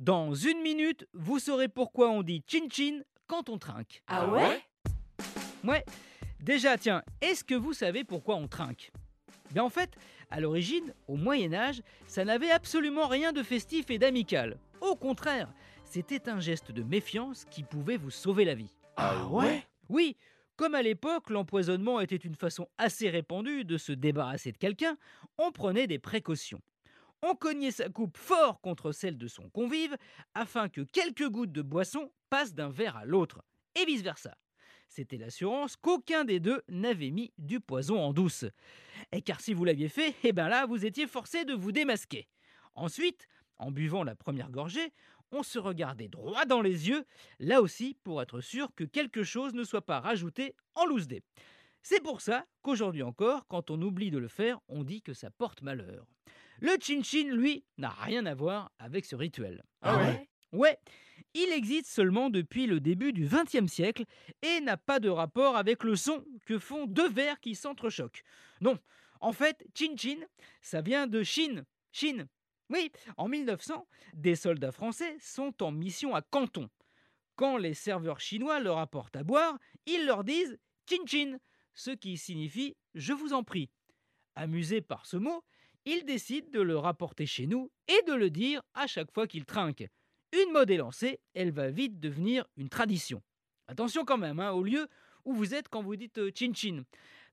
Dans une minute, vous saurez pourquoi on dit chin-chin quand on trinque. Ah ouais? Ouais? Déjà, tiens, est-ce que vous savez pourquoi on trinque? Bien en fait, à l'origine, au Moyen Âge, ça n'avait absolument rien de festif et d'amical. Au contraire, c'était un geste de méfiance qui pouvait vous sauver la vie. Ah ouais? Oui, comme à l'époque, l'empoisonnement était une façon assez répandue de se débarrasser de quelqu'un, on prenait des précautions on cognait sa coupe fort contre celle de son convive afin que quelques gouttes de boisson passent d'un verre à l'autre, et vice-versa. C'était l'assurance qu'aucun des deux n'avait mis du poison en douce. Et car si vous l'aviez fait, eh ben là, vous étiez forcé de vous démasquer. Ensuite, en buvant la première gorgée, on se regardait droit dans les yeux, là aussi pour être sûr que quelque chose ne soit pas rajouté en loose dé. C'est pour ça qu'aujourd'hui encore, quand on oublie de le faire, on dit que ça porte malheur. Le chin-chin, lui, n'a rien à voir avec ce rituel. Ah ouais? Ouais, il existe seulement depuis le début du XXe siècle et n'a pas de rapport avec le son que font deux verres qui s'entrechoquent. Non, en fait, chin-chin, ça vient de Chine. Chine. Oui, en 1900, des soldats français sont en mission à Canton. Quand les serveurs chinois leur apportent à boire, ils leur disent chin-chin, ce qui signifie je vous en prie. Amusés par ce mot, il décide de le rapporter chez nous et de le dire à chaque fois qu'il trinque. Une mode est lancée, elle va vite devenir une tradition. Attention quand même hein, au lieu où vous êtes quand vous dites euh, chin chin.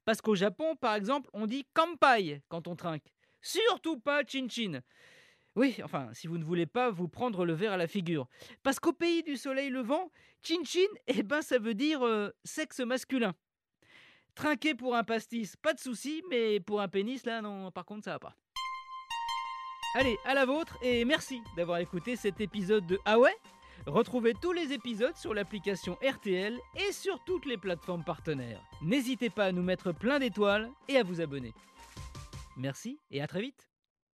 Parce qu'au Japon, par exemple, on dit kampai quand on trinque. Surtout pas chin chin. Oui, enfin, si vous ne voulez pas vous prendre le verre à la figure. Parce qu'au pays du soleil levant, chin chin, eh ben, ça veut dire euh, sexe masculin. Trinquer pour un pastis, pas de souci, mais pour un pénis, là, non, par contre, ça va pas. Allez, à la vôtre, et merci d'avoir écouté cet épisode de Ah Retrouvez tous les épisodes sur l'application RTL et sur toutes les plateformes partenaires. N'hésitez pas à nous mettre plein d'étoiles et à vous abonner. Merci et à très vite